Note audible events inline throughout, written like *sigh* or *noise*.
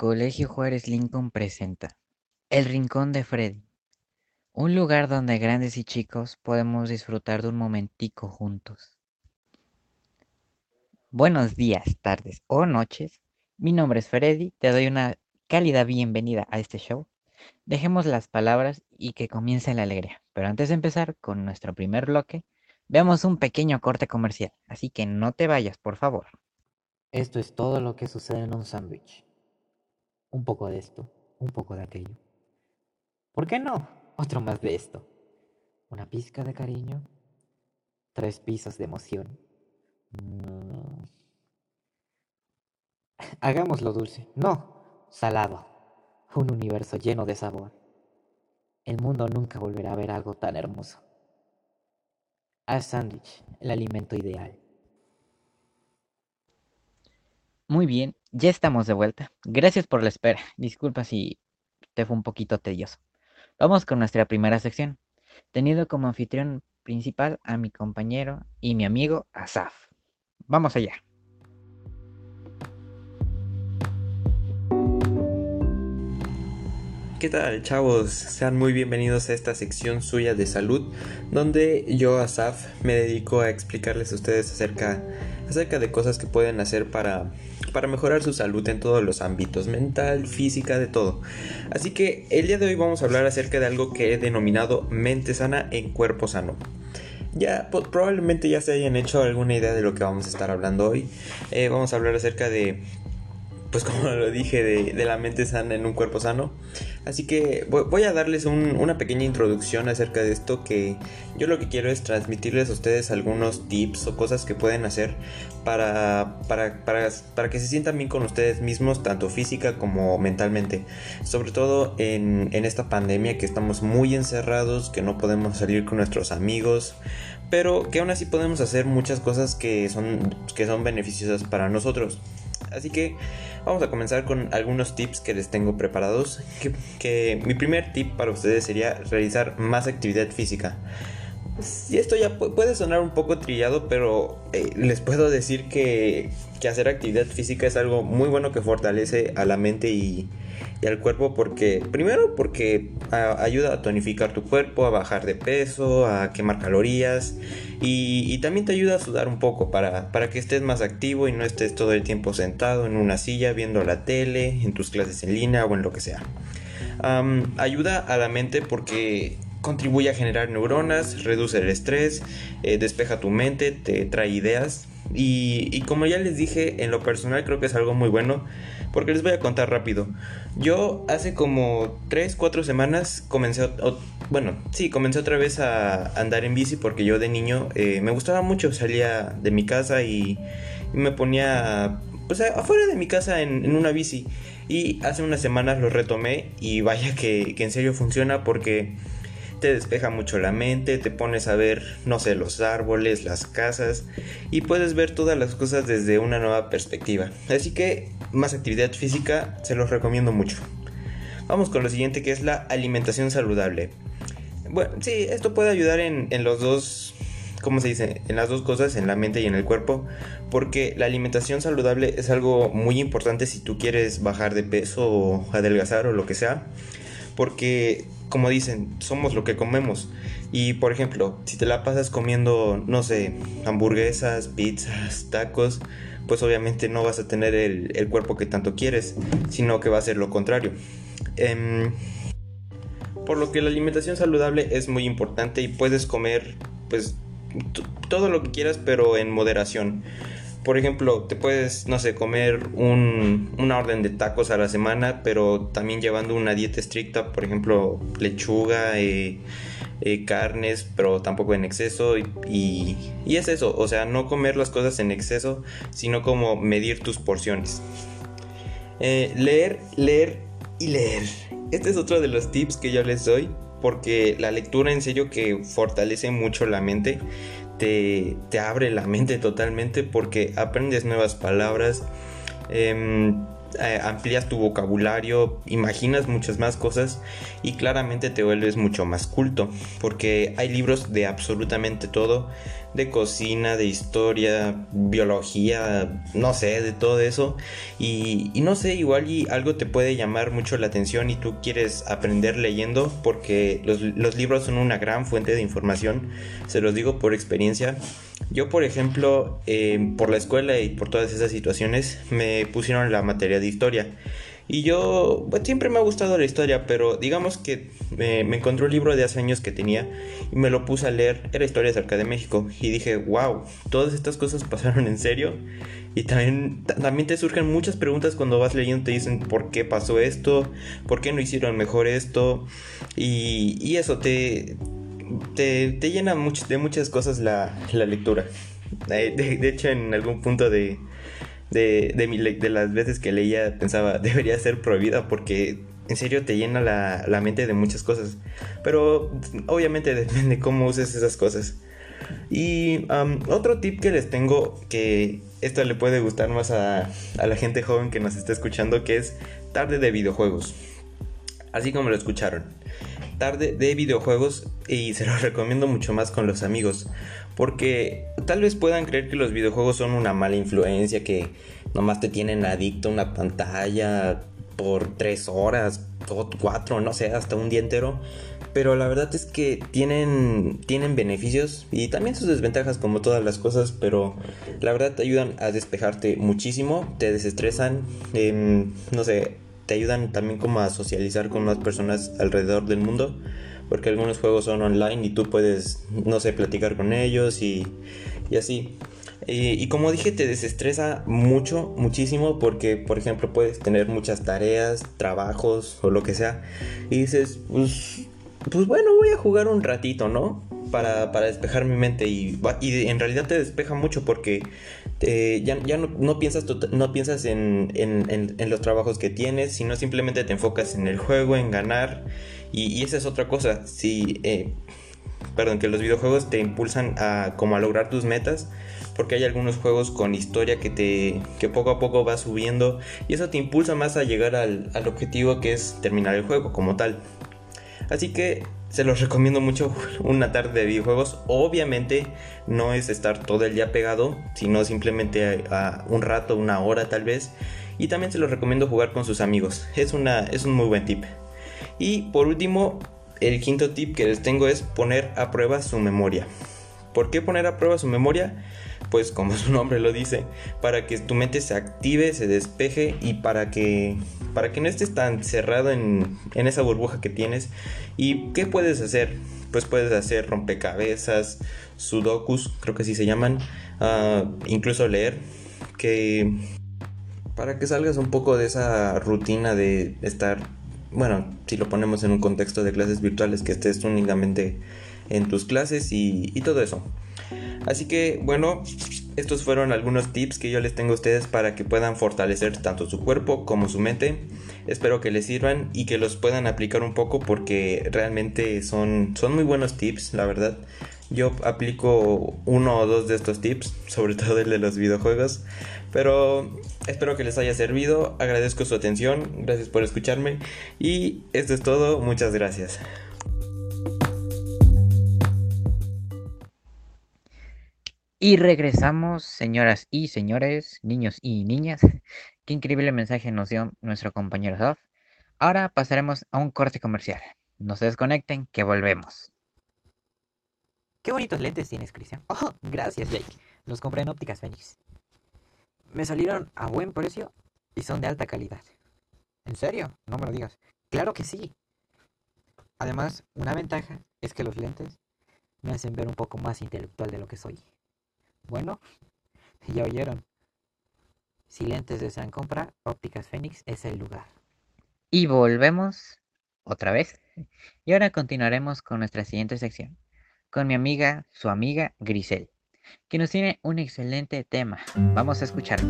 Colegio Juárez Lincoln presenta El Rincón de Freddy, un lugar donde grandes y chicos podemos disfrutar de un momentico juntos. Buenos días, tardes o noches. Mi nombre es Freddy, te doy una cálida bienvenida a este show. Dejemos las palabras y que comience la alegría. Pero antes de empezar con nuestro primer bloque, veamos un pequeño corte comercial, así que no te vayas, por favor. Esto es todo lo que sucede en un sándwich. Un poco de esto, un poco de aquello. ¿Por qué no? Otro más de esto. Una pizca de cariño. Tres pisos de emoción. Mm. Hagámoslo dulce. No, salado. Un universo lleno de sabor. El mundo nunca volverá a ver algo tan hermoso. Al sándwich, el alimento ideal. Muy bien, ya estamos de vuelta. Gracias por la espera. Disculpa si te fue un poquito tedioso. Vamos con nuestra primera sección. Tenido como anfitrión principal a mi compañero y mi amigo Asaf. Vamos allá. ¿Qué tal, chavos? Sean muy bienvenidos a esta sección suya de salud, donde yo, Asaf, me dedico a explicarles a ustedes acerca, acerca de cosas que pueden hacer para, para mejorar su salud en todos los ámbitos, mental, física, de todo. Así que el día de hoy vamos a hablar acerca de algo que he denominado mente sana en cuerpo sano. Ya probablemente ya se hayan hecho alguna idea de lo que vamos a estar hablando hoy. Eh, vamos a hablar acerca de pues *laughs* como lo dije, de, la mente sana en un cuerpo sano. Así que voy a darles una pequeña introducción acerca de esto que yo lo que quiero es transmitirles a ustedes algunos tips o cosas que pueden hacer para, para, para, que se sientan bien con ustedes mismos, tanto física como mentalmente. Sobre todo en, en esta pandemia que estamos muy encerrados, que no podemos salir con nuestros amigos, pero que aún así podemos hacer muchas cosas que son, que son beneficiosas para nosotros. Así que vamos a comenzar con algunos tips que les tengo preparados. Que, mi primer tip para ustedes sería realizar más actividad física. Y esto ya puede sonar un poco trillado, pero eh, les puedo decir que, que hacer actividad física es algo muy bueno que fortalece a la mente y, y al cuerpo porque primero porque ayuda a tonificar tu cuerpo, a bajar de peso, a quemar calorías y, también te ayuda a sudar un poco para, para, que estés más activo y no estés todo el tiempo sentado en una silla viendo la tele, en tus clases en línea o en lo que sea. ayuda a la mente porque contribuye a generar neuronas, reduce el estrés, eh, despeja tu mente, te trae ideas y, y como ya les dije, en lo personal creo que es algo muy bueno porque les voy a contar rápido. Yo hace como 3, 4 semanas comencé, bueno, sí, comencé otra vez a andar en bici porque yo de niño eh, me gustaba mucho, salía de mi casa y, me ponía pues afuera de mi casa en, una bici. Y hace unas semanas lo retomé y vaya que, que en serio funciona porque te despeja mucho la mente, te pones a ver, no sé, los árboles, las casas y puedes ver todas las cosas desde una nueva perspectiva. Así que más actividad física se los recomiendo mucho. Vamos con lo siguiente que es la alimentación saludable. Bueno, sí, esto puede ayudar en, los dos, ¿cómo se dice? En las dos cosas, en la mente y en el cuerpo, porque la alimentación saludable es algo muy importante si tú quieres bajar de peso o adelgazar o lo que sea, porque como dicen, somos lo que comemos. Y por ejemplo, si te la pasas comiendo, no sé, hamburguesas, pizzas, tacos, pues obviamente no vas a tener el, cuerpo que tanto quieres, sino que va a ser lo contrario. Em, por lo que la alimentación saludable es muy importante y puedes comer pues todo lo que quieras pero en moderación. Por ejemplo, te puedes, no sé, comer una orden de tacos a la semana, pero también llevando una dieta estricta, por ejemplo, lechuga, eh, eh, carnes, pero tampoco en exceso. Y, es eso, o sea, no comer las cosas en exceso, sino como medir tus porciones. Eh, leer, leer y leer. Este es otro de los tips que yo les doy, porque la lectura en serio que fortalece mucho la mente te, abre la mente totalmente porque aprendes nuevas palabras, eh, amplías tu vocabulario, imaginas muchas más cosas y claramente te vuelves mucho más culto porque hay libros de absolutamente todo, de cocina, de historia, biología, no sé, de todo eso. Y, no sé, igual y algo te puede llamar mucho la atención y tú quieres aprender leyendo porque los, libros son una gran fuente de información, se los digo por experiencia. Yo, por ejemplo, eh, por la escuela y por todas esas situaciones, me pusieron la materia de historia. Y yo, pues, siempre me ha gustado la historia, pero digamos que me, encontré un libro de hace años que tenía y me lo puse a leer. Era historia acerca de México. Y dije, wow, todas estas cosas pasaron en serio. Y también, también te surgen muchas preguntas cuando vas leyendo. Te dicen, ¿por qué pasó esto? ¿Por qué no hicieron mejor esto? Y, y eso te, te, te llena de muchas cosas la, la lectura. de hecho, en algún punto de de, de, de las veces que leía pensaba, *laughs* debería ser prohibida porque en serio te llena la, la mente de muchas cosas. Pero obviamente *laughs* depende cómo uses esas cosas. Y otro tip que les tengo, que esto le puede gustar más a, a, la gente joven que nos está escuchando, que es tarde de videojuegos. Así como lo escucharon. Tarde de videojuegos y se lo *laughs* recomiendo mucho más con los amigos. Porque tal vez puedan creer que los videojuegos son una mala influencia, que nomás te tienen adicto a una pantalla por tres horas, o cuatro, no sé, hasta un día entero. Pero la verdad es que tienen, tienen beneficios y también sus desventajas como todas las cosas, pero la verdad te ayudan a despejarte muchísimo, te desestresan, em, no sé, te ayudan también como a socializar con más personas alrededor del mundo porque algunos juegos son online y tú puedes, no sé, platicar con ellos y, y así. Y, como dije, te desestresa mucho, muchísimo, porque, por ejemplo, puedes tener muchas tareas, trabajos o lo que sea, y dices, pues, pues bueno, voy a jugar un ratito, ¿no? Para, para despejar mi mente y, y, en realidad te despeja mucho porque eh, ya, ya no, no, piensas, no piensas en, en, en, los trabajos que tienes, sino simplemente te enfocas en el juego, en ganar y, esa es otra cosa, si, eh, perdón, que los videojuegos te impulsan a como a lograr tus metas, porque hay algunos juegos con historia que te que poco a poco va subiendo y eso te impulsa más a llegar al, al objetivo que es terminar el juego como tal. Así que se los recomiendo mucho una tarde de videojuegos. Obviamente no es estar todo el día pegado, sino simplemente a, un rato, una hora tal vez. Y también se los recomiendo jugar con sus amigos. Es, una, es un muy buen tip. Y por último, el quinto tip que les tengo es poner a prueba su memoria. ¿Por qué poner a prueba su memoria? Pues como *laughs* su nombre lo dice, para que tu mente se active, se despeje y para que, para que no estés tan cerrado en, esa burbuja que tienes. ¿Y qué puedes hacer? Pues puedes hacer rompecabezas, sudokus, creo que así se llaman, ah, incluso leer, que para que salgas un poco de esa rutina de estar bueno, si lo ponemos en un contexto de clases virtuales, que estés únicamente en tus clases y, todo eso. Así que, bueno, estos fueron algunos tips que yo les tengo a ustedes para que puedan fortalecer tanto su cuerpo como su mente. Espero que les sirvan y que los puedan aplicar un poco porque realmente son, son muy buenos tips, la verdad. Yo aplico uno o dos de estos tips, sobre *laughs* todo el de los videojuegos. Pero espero que les haya servido. Agradezco su atención. Gracias por escucharme. Y esto es todo. Muchas gracias. Y regresamos, señoras y señores, niños y niñas. *laughs* Qué increíble mensaje nos dio nuestro compañero Sof. Ahora pasaremos a un corte comercial. No se desconecten, que volvemos. Qué bonitos lentes tienes, Cristian. *laughs* Oh, gracias, Jake. Los compré en Ópticas Fénix. Me salieron a buen precio y son de alta calidad. ¿En serio? No me lo digas. Claro que sí. Además, una ventaja es que los lentes me hacen ver un poco más intelectual de lo que soy. Bueno, *laughs* ya oyeron. Si lentes desean comprar, Ópticas Fénix es el lugar. Y volvemos otra vez. Y ahora continuaremos con nuestra siguiente sección, con mi amiga, su amiga Grisel que nos tiene un excelente tema. Vamos a escuchar.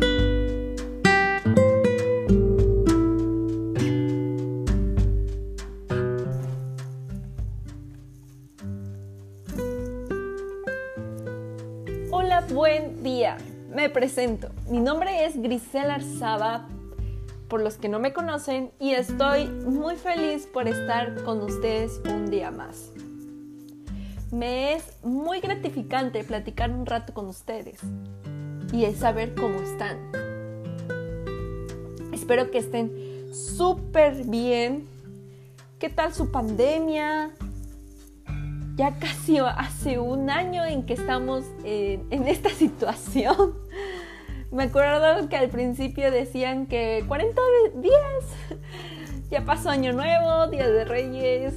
Hola, buen día. Me presento. Mi nombre es Grisel Arzaba, por los que no me conocen, y estoy muy feliz por estar con ustedes un día más. Me es muy gratificante platicar un rato con ustedes y es saber cómo están. Espero que estén súper bien. ¿Qué tal su pandemia? Ya casi hace un año en que estamos en, en esta *laughs* situación. Me acuerdo que al principio decían que 40 días, ya pasó Año Nuevo, Día de Reyes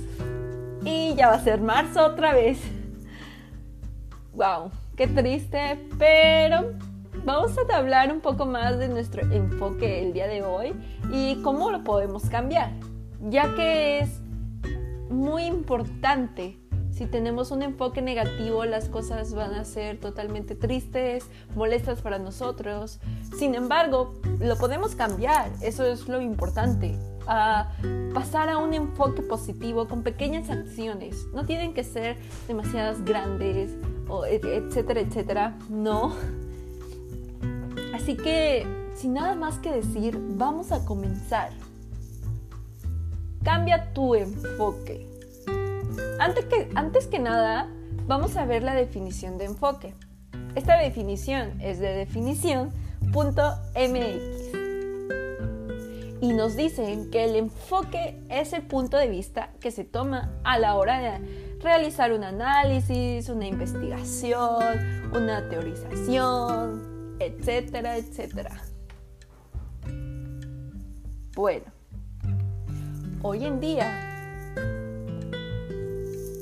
y ya va a ser marzo otra vez. ¡Wow! ¡Qué triste! Pero vamos a hablar un poco más de nuestro enfoque el día de hoy y cómo lo podemos cambiar, ya que es muy importante. Si tenemos un enfoque negativo, las cosas van a ser totalmente tristes, molestas para nosotros. Sin embargo, lo podemos cambiar, eso es lo importante. A pasar a un enfoque positivo con pequeñas acciones. No tienen que ser demasiadas grandes, o etcétera, etcétera. No, Así que, sin nada más que decir, vamos a comenzar. Cambia tu enfoque. Antes que, antes que nada, vamos a ver la definición de enfoque. Esta definición es de definición.mx. Y nos dicen que el enfoque es el punto de vista que se toma a la hora de realizar un análisis, una investigación, una teorización, etcétera, etcétera. Bueno, hoy en día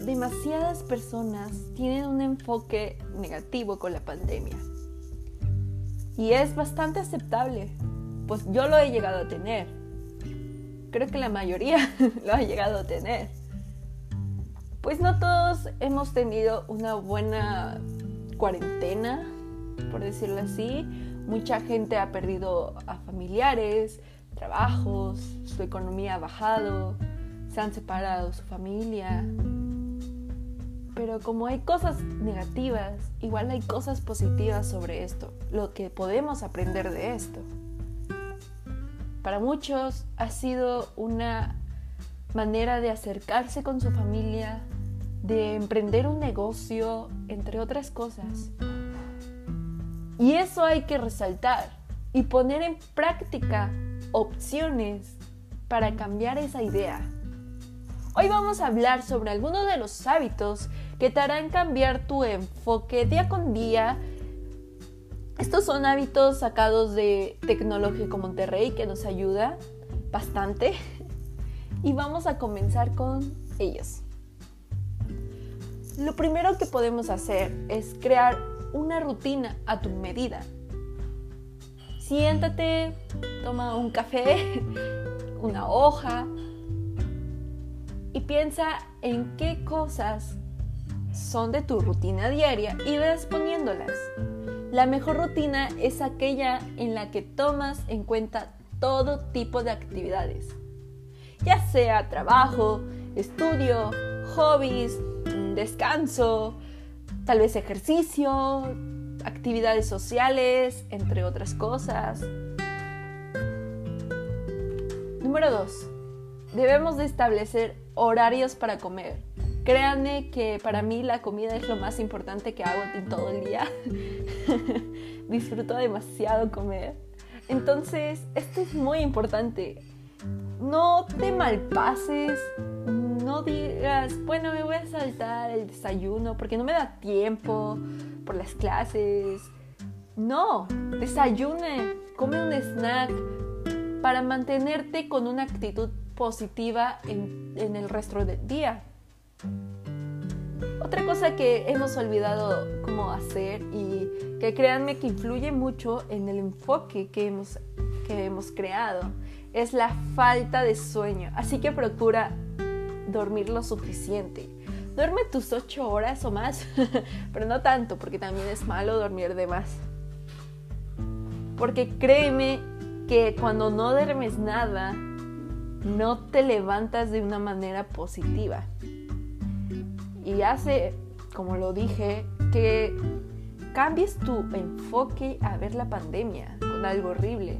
demasiadas personas tienen un enfoque negativo con la pandemia. Y es bastante aceptable, pues yo lo he llegado a tener. Creo que la mayoría *laughs* lo ha llegado a tener. Pues no todos hemos tenido una buena cuarentena, por decirlo así. Mucha gente ha perdido a familiares, trabajos, su economía ha bajado, se han separado su familia. Pero como hay cosas negativas, igual hay cosas positivas sobre esto, lo que podemos aprender de esto. Para muchos ha sido una manera de acercarse con su familia, de emprender un negocio, entre otras cosas. Y eso hay que resaltar y poner en práctica opciones para cambiar esa idea. Hoy vamos a hablar sobre algunos de los hábitos que te harán cambiar tu enfoque día con día. Estos son hábitos sacados de Tecnológico Monterrey que nos ayuda bastante. Y vamos a comenzar con ellos. Lo primero que podemos hacer es crear una rutina a tu medida. Siéntate, toma un café, *laughs* una hoja y piensa en qué cosas son de tu rutina diaria y vas poniéndolas. La mejor rutina es aquella en la que tomas en cuenta todo tipo de actividades, ya sea trabajo, estudio, hobbies, descanso, tal vez ejercicio, actividades sociales, entre otras cosas. Número 2. Debemos de establecer horarios para comer. Créanme que para mí la comida es lo más importante que hago en todo el día. *laughs* Disfruto demasiado comer. Entonces, esto es muy importante. No te malpases, no digas, bueno, me voy a saltar el desayuno porque no me da tiempo por las clases. No, desayune, come un snack para mantenerte con una actitud positiva en, en el resto del día. Otra cosa que hemos olvidado cómo hacer y que créanme que influye mucho en el enfoque que hemos, que hemos creado es la falta de sueño. Así que procura dormir lo suficiente. Duerme tus ocho horas o más, *laughs* pero no tanto, porque también es malo dormir de más. Porque créeme que cuando no duermes nada, no te levantas de una manera positiva. Y hace, como lo dije, que cambies tu enfoque a ver la pandemia con algo horrible.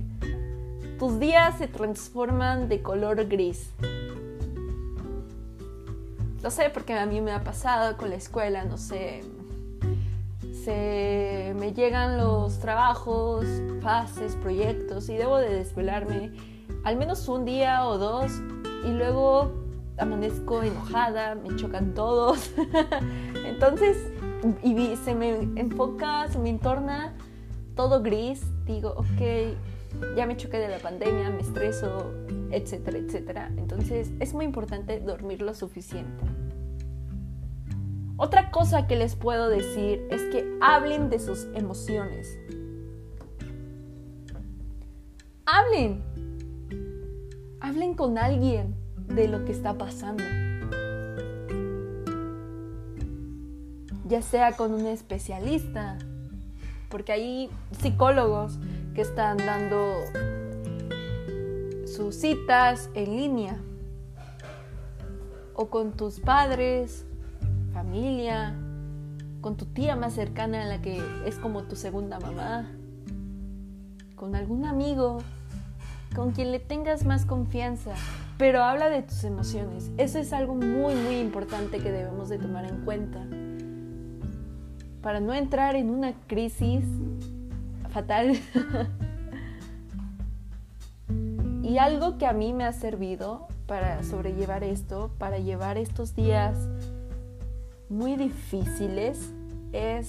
Tus días se transforman de color gris Lo sé porque a mí me ha pasado con la escuela, no sé. Se me llegan los trabajos, fases, proyectos y debo de desvelarme al menos un día o dos y luego amanezco enojada, me chocan todos. *laughs* Entonces, y se me enfoca, se me entorna todo gris. Digo, ok, ya me choqué de la pandemia, me estreso, etcétera, etcétera. Entonces es muy importante dormir lo suficiente. Otra cosa que les puedo decir es que hablen de sus emociones. Hablen. Hablen con alguien de lo que está pasando. Ya sea con un especialista, porque hay psicólogos que están dando sus citas en línea o con tus padres, familia, con tu tía más cercana, la que es como tu segunda mamá, con algún amigo, con quien le tengas más confianza, pero habla de tus emociones. Eso es algo muy, muy importante que debemos de tomar en cuenta para no entrar en una crisis fatal. *laughs* y algo que a mí me ha servido para sobrellevar esto, para llevar estos días muy difíciles, es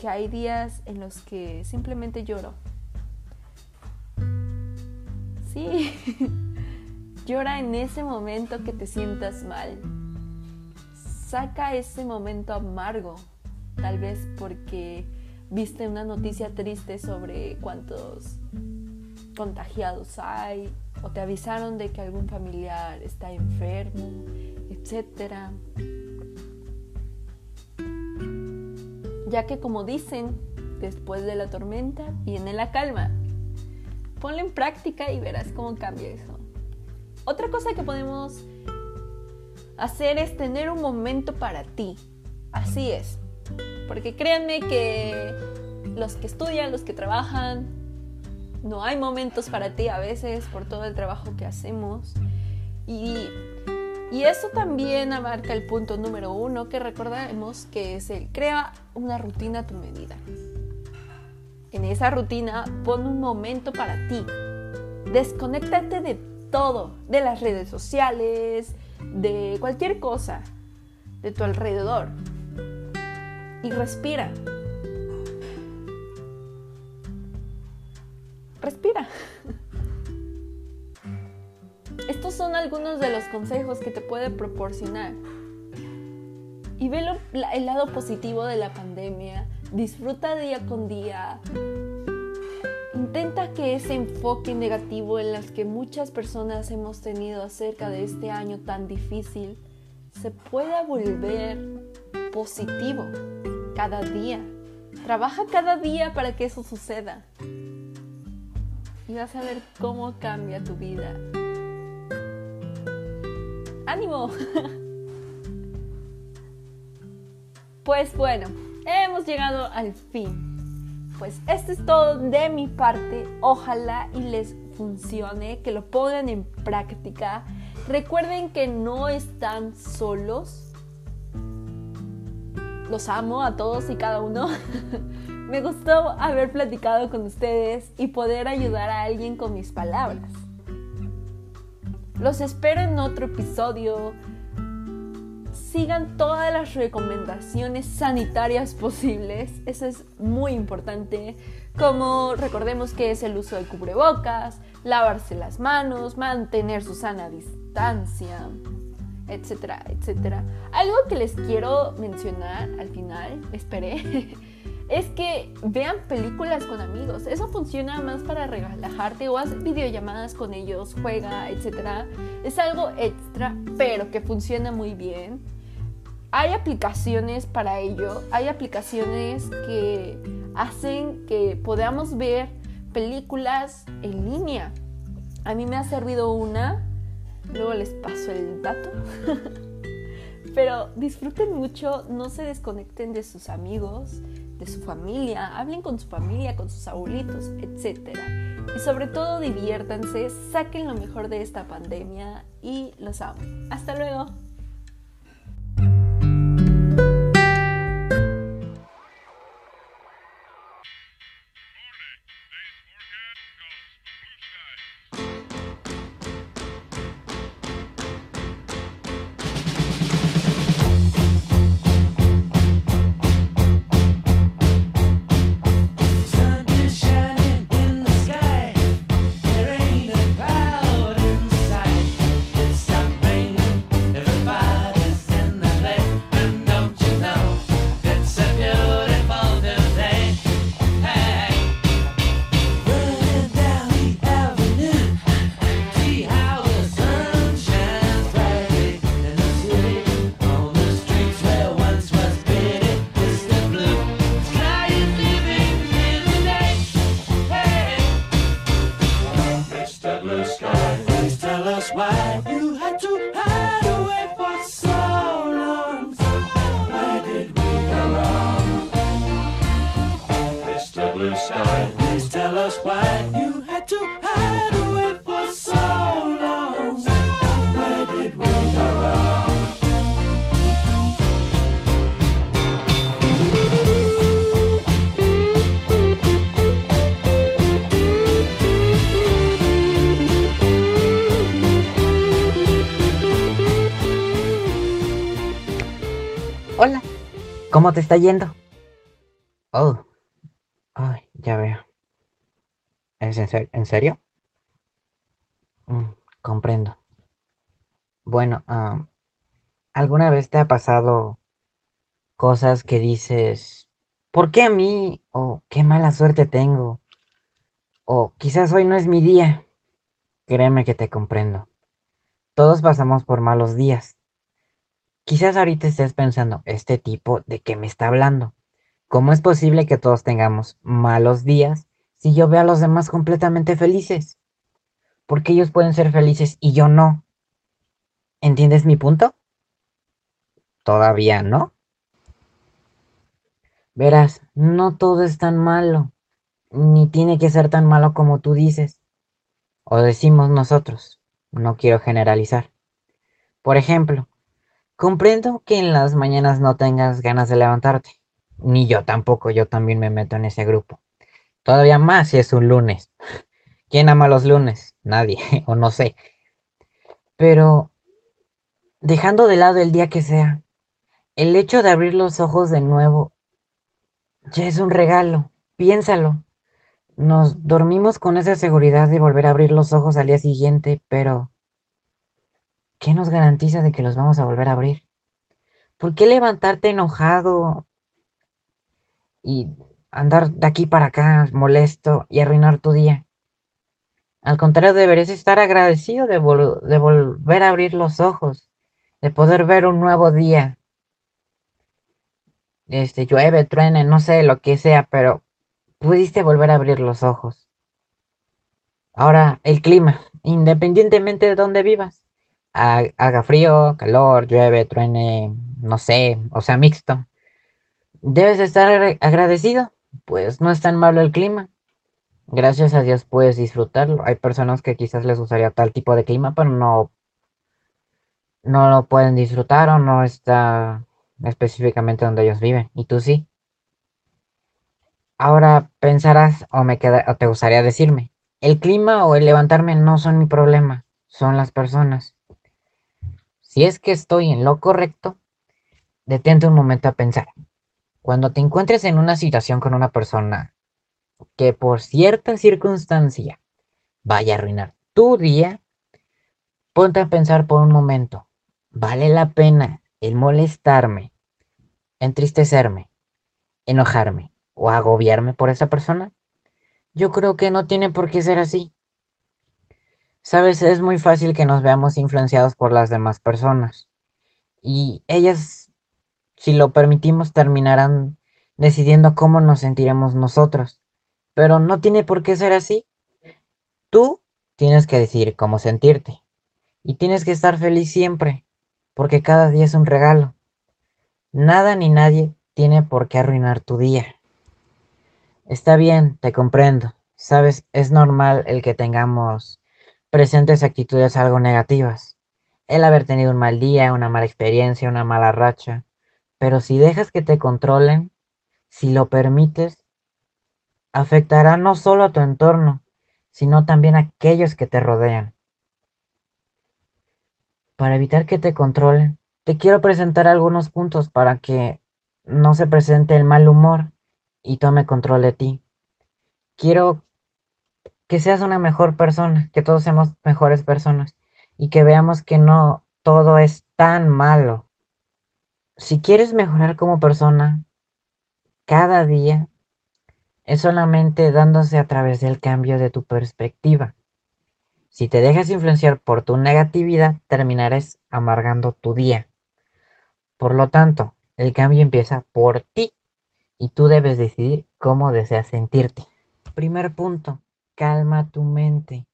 que hay días en los que simplemente lloro. Sí, *laughs* llora en ese momento que te sientas mal. Saca ese momento amargo, tal vez porque viste una noticia triste sobre cuántos contagiados hay o te avisaron de que algún familiar está enfermo, etc. Ya que como dicen, después de la tormenta viene la calma. Ponlo en práctica y verás cómo cambia eso. Otra cosa que podemos hacer es tener un momento para ti. Así es, porque créanme que los que estudian, los que trabajan, no hay momentos para ti a veces por todo el trabajo que hacemos. Y, y eso también abarca el punto número uno que recordemos que es el crea una rutina a tu medida. En esa rutina pon un momento para ti. Desconéctate de todo, de las redes sociales, de cualquier cosa de tu alrededor y respira. Respira. Estos son algunos de los consejos que te puede proporcionar. Y ve el lado positivo de la pandemia. Disfruta día con día. Intenta que ese enfoque negativo en las que muchas personas hemos tenido acerca de este año tan difícil se pueda volver positivo cada día. Trabaja cada día para que eso suceda. Y vas a ver cómo cambia tu vida. ¡Ánimo! *laughs* Pues bueno, hemos llegado al fin. Pues esto es todo de mi parte. Ojalá y les funcione, que lo pongan en práctica. Recuerden que no están solos los amo a todos y cada uno. *laughs* Me gustó haber platicado con ustedes y poder ayudar a alguien con mis palabras. Los espero en otro episodio. Sigan todas las recomendaciones sanitarias posibles. Eso es muy importante. Como recordemos que es el uso de cubrebocas, lavarse las manos, mantener su sana distancia etcétera, etcétera. Algo que les quiero mencionar al final, *laughs* esperé, es que vean películas con amigos. Eso funciona más para relajarte o haz videollamadas con ellos, juega, etcétera. Es algo extra, pero que funciona muy bien. Hay aplicaciones para ello, hay aplicaciones que hacen que podamos ver películas en línea. A mí me ha servido una Luego les paso el dato. *laughs* Pero disfruten mucho, no se desconecten de sus amigos, de su familia, hablen con su familia, con sus abuelitos, etc. Y sobre todo diviértanse, saquen lo mejor de esta pandemia y los amo. Hasta luego. ¿Cómo te está yendo? Oh, ay, ya veo. ¿Es en, ser- en serio? Mm, comprendo. Bueno, ah, ¿alguna vez te ha pasado cosas que dices, ¿por qué a mí? O qué mala suerte tengo. O quizás hoy no es mi día. Créeme que te comprendo. Todos pasamos por malos días. Quizás ahorita estés pensando, este tipo de qué me está hablando. ¿Cómo es posible que todos tengamos malos días si yo veo a los demás completamente felices? Porque ellos pueden ser felices y yo no. ¿Entiendes mi punto? Todavía no. Verás, no todo es tan malo, ni tiene que ser tan malo como tú dices, o decimos nosotros. No quiero generalizar. Por ejemplo, comprendo que en las mañanas no tengas ganas de levantarte. Ni yo tampoco, yo también me meto en ese grupo. Todavía más si es un lunes. *laughs* ¿Quién ama los lunes? Nadie, *laughs* o no sé. Pero, dejando de lado el día que sea, el hecho de abrir los ojos de nuevo ya es un regalo. Piénsalo. Nos dormimos con esa seguridad de volver a abrir los ojos al día siguiente, pero ¿qué nos garantiza de que los vamos a volver a abrir? ¿Por qué levantarte enojado y andar de aquí para acá molesto y arruinar tu día? Al contrario, deberías estar agradecido de, vol- de volver a abrir los ojos, de poder ver un nuevo día. Este, llueve, truene, no sé lo que sea, pero pudiste volver a abrir los ojos. Ahora, el clima, independientemente de dónde vivas, haga frío, calor, llueve, truene, no sé, o sea, mixto. Debes estar agra- agradecido, pues no es tan malo el clima. Gracias a Dios puedes disfrutarlo. Hay personas que quizás les gustaría tal tipo de clima, pero no, no lo pueden disfrutar o no está específicamente donde ellos viven. Y tú sí. Ahora pensarás o me queda, o te gustaría decirme, el clima o el levantarme no son mi problema, son las personas. Si es que estoy en lo correcto, detente un momento a pensar. Cuando te encuentres en una situación con una persona que por cierta circunstancia vaya a arruinar tu día, ponte a pensar por un momento, ¿vale la pena el molestarme, entristecerme, enojarme o agobiarme por esa persona? Yo creo que no tiene por qué ser así. Sabes, es muy fácil que nos veamos influenciados por las demás personas y ellas, si lo permitimos, terminarán decidiendo cómo nos sentiremos nosotros. Pero no tiene por qué ser así. Tú tienes que decidir cómo sentirte. Y tienes que estar feliz siempre, porque cada día es un regalo. Nada ni nadie tiene por qué arruinar tu día. Está bien, te comprendo. Sabes, es normal el que tengamos presentes actitudes algo negativas. El haber tenido un mal día, una mala experiencia, una mala racha. Pero si dejas que te controlen, si lo permites, afectará no solo a tu entorno, sino también a aquellos que te rodean. Para evitar que te controlen, te quiero presentar algunos puntos para que no se presente el mal humor y tome control de ti. Quiero que seas una mejor persona, que todos seamos mejores personas y que veamos que no todo es tan malo. Si quieres mejorar como persona, cada día es solamente dándose a través del cambio de tu perspectiva. Si te dejas influenciar por tu negatividad, terminarás amargando tu día. Por lo tanto, el cambio empieza por ti y tú debes decidir cómo deseas sentirte. Primer punto, calma tu mente.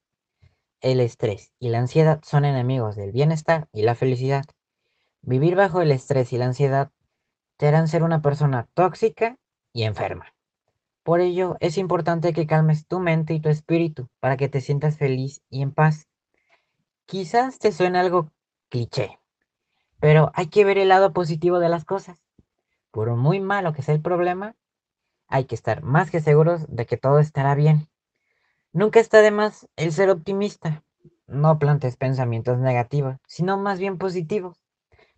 el estrés y la ansiedad son enemigos del bienestar y la felicidad. Vivir bajo el estrés y la ansiedad te harán ser una persona tóxica y enferma. Por ello, es importante que calmes tu mente y tu espíritu para que te sientas feliz y en paz. Quizás te suene algo cliché, pero hay que ver el lado positivo de las cosas. Por muy malo que sea el problema, hay que estar más que seguros de que todo estará bien. Nunca está de más el ser optimista. No plantes pensamientos negativos, sino más bien positivos,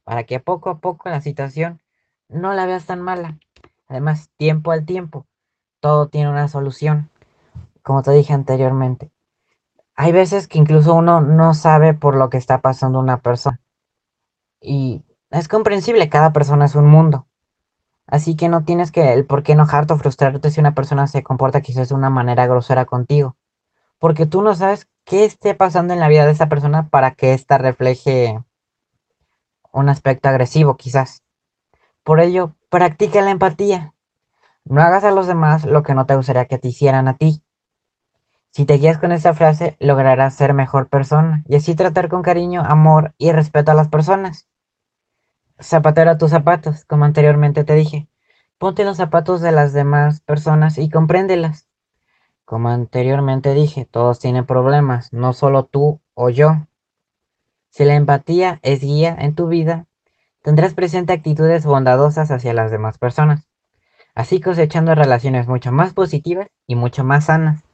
para que poco a poco la situación no la veas tan mala. Además, tiempo al tiempo, todo tiene una solución, como te dije anteriormente. Hay veces que incluso uno no sabe por lo que está pasando una persona. Y es comprensible, cada persona es un mundo. Así que no tienes que el por qué enojarte o frustrarte si una persona se comporta quizás de una manera grosera contigo. Porque tú no sabes qué esté pasando en la vida de esa persona para que ésta refleje un aspecto agresivo quizás. Por ello, practica la empatía. No hagas a los demás lo que no te gustaría que te hicieran a ti. Si te guías con esta frase, lograrás ser mejor persona y así tratar con cariño, amor y respeto a las personas. Zapatero a tus zapatos, como anteriormente te dije. Ponte los zapatos de las demás personas y compréndelas. Como anteriormente dije, todos tienen problemas, no solo tú o yo. Si la empatía es guía en tu vida, tendrás presente actitudes bondadosas hacia las demás personas, así cosechando relaciones mucho más positivas y mucho más sanas.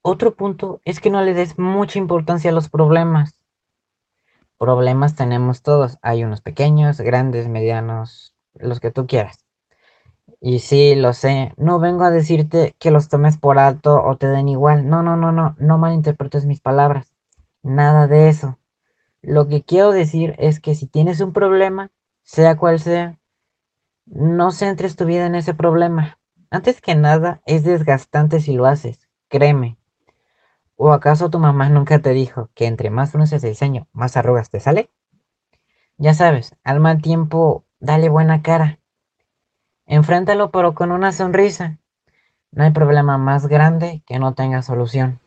Otro punto es que no le des mucha importancia a los problemas. Problemas tenemos todos, hay unos pequeños, grandes, medianos, los que tú quieras. Y sí, lo sé, no vengo a decirte que los tomes por alto o te den igual. No, no, no, no, no malinterpretes mis palabras. Nada de eso. Lo que quiero decir es que si tienes un problema, sea cual sea, no centres tu vida en ese problema. Antes que nada, es desgastante si lo haces, créeme. ¿O acaso tu mamá nunca te dijo que entre más frunces el diseño, más arrugas te sale? Ya sabes, al mal tiempo, dale buena cara. Enfréntalo pero con una sonrisa. No hay problema más grande que no tenga solución.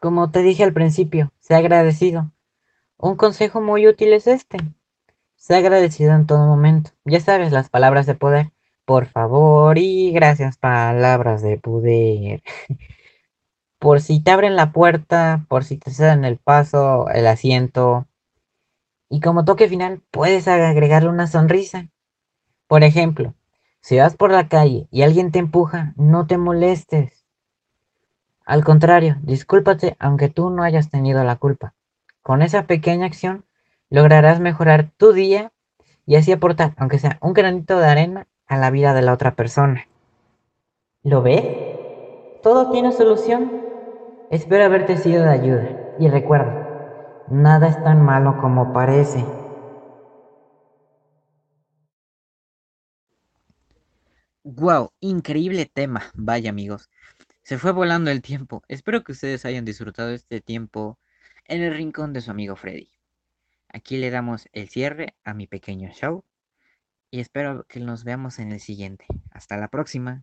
Como te dije al principio, sé agradecido. Un consejo muy útil es este. Sé agradecido en todo momento. Ya sabes las palabras de poder. Por favor y gracias palabras de poder. *laughs* por si te abren la puerta, por si te ceden el paso, el asiento. Y como toque final, puedes agregarle una sonrisa. Por ejemplo, si vas por la calle y alguien te empuja, no te molestes. Al contrario, discúlpate aunque tú no hayas tenido la culpa. Con esa pequeña acción lograrás mejorar tu día y así aportar, aunque sea un granito de arena, a la vida de la otra persona. ¿Lo ves? Todo tiene solución. Espero haberte sido de ayuda. Y recuerda, nada es tan malo como parece. ¡Wow! Increíble tema. Vaya amigos. Se fue volando el tiempo. Espero que ustedes hayan disfrutado este tiempo en el rincón de su amigo Freddy. Aquí le damos el cierre a mi pequeño show y espero que nos veamos en el siguiente. Hasta la próxima.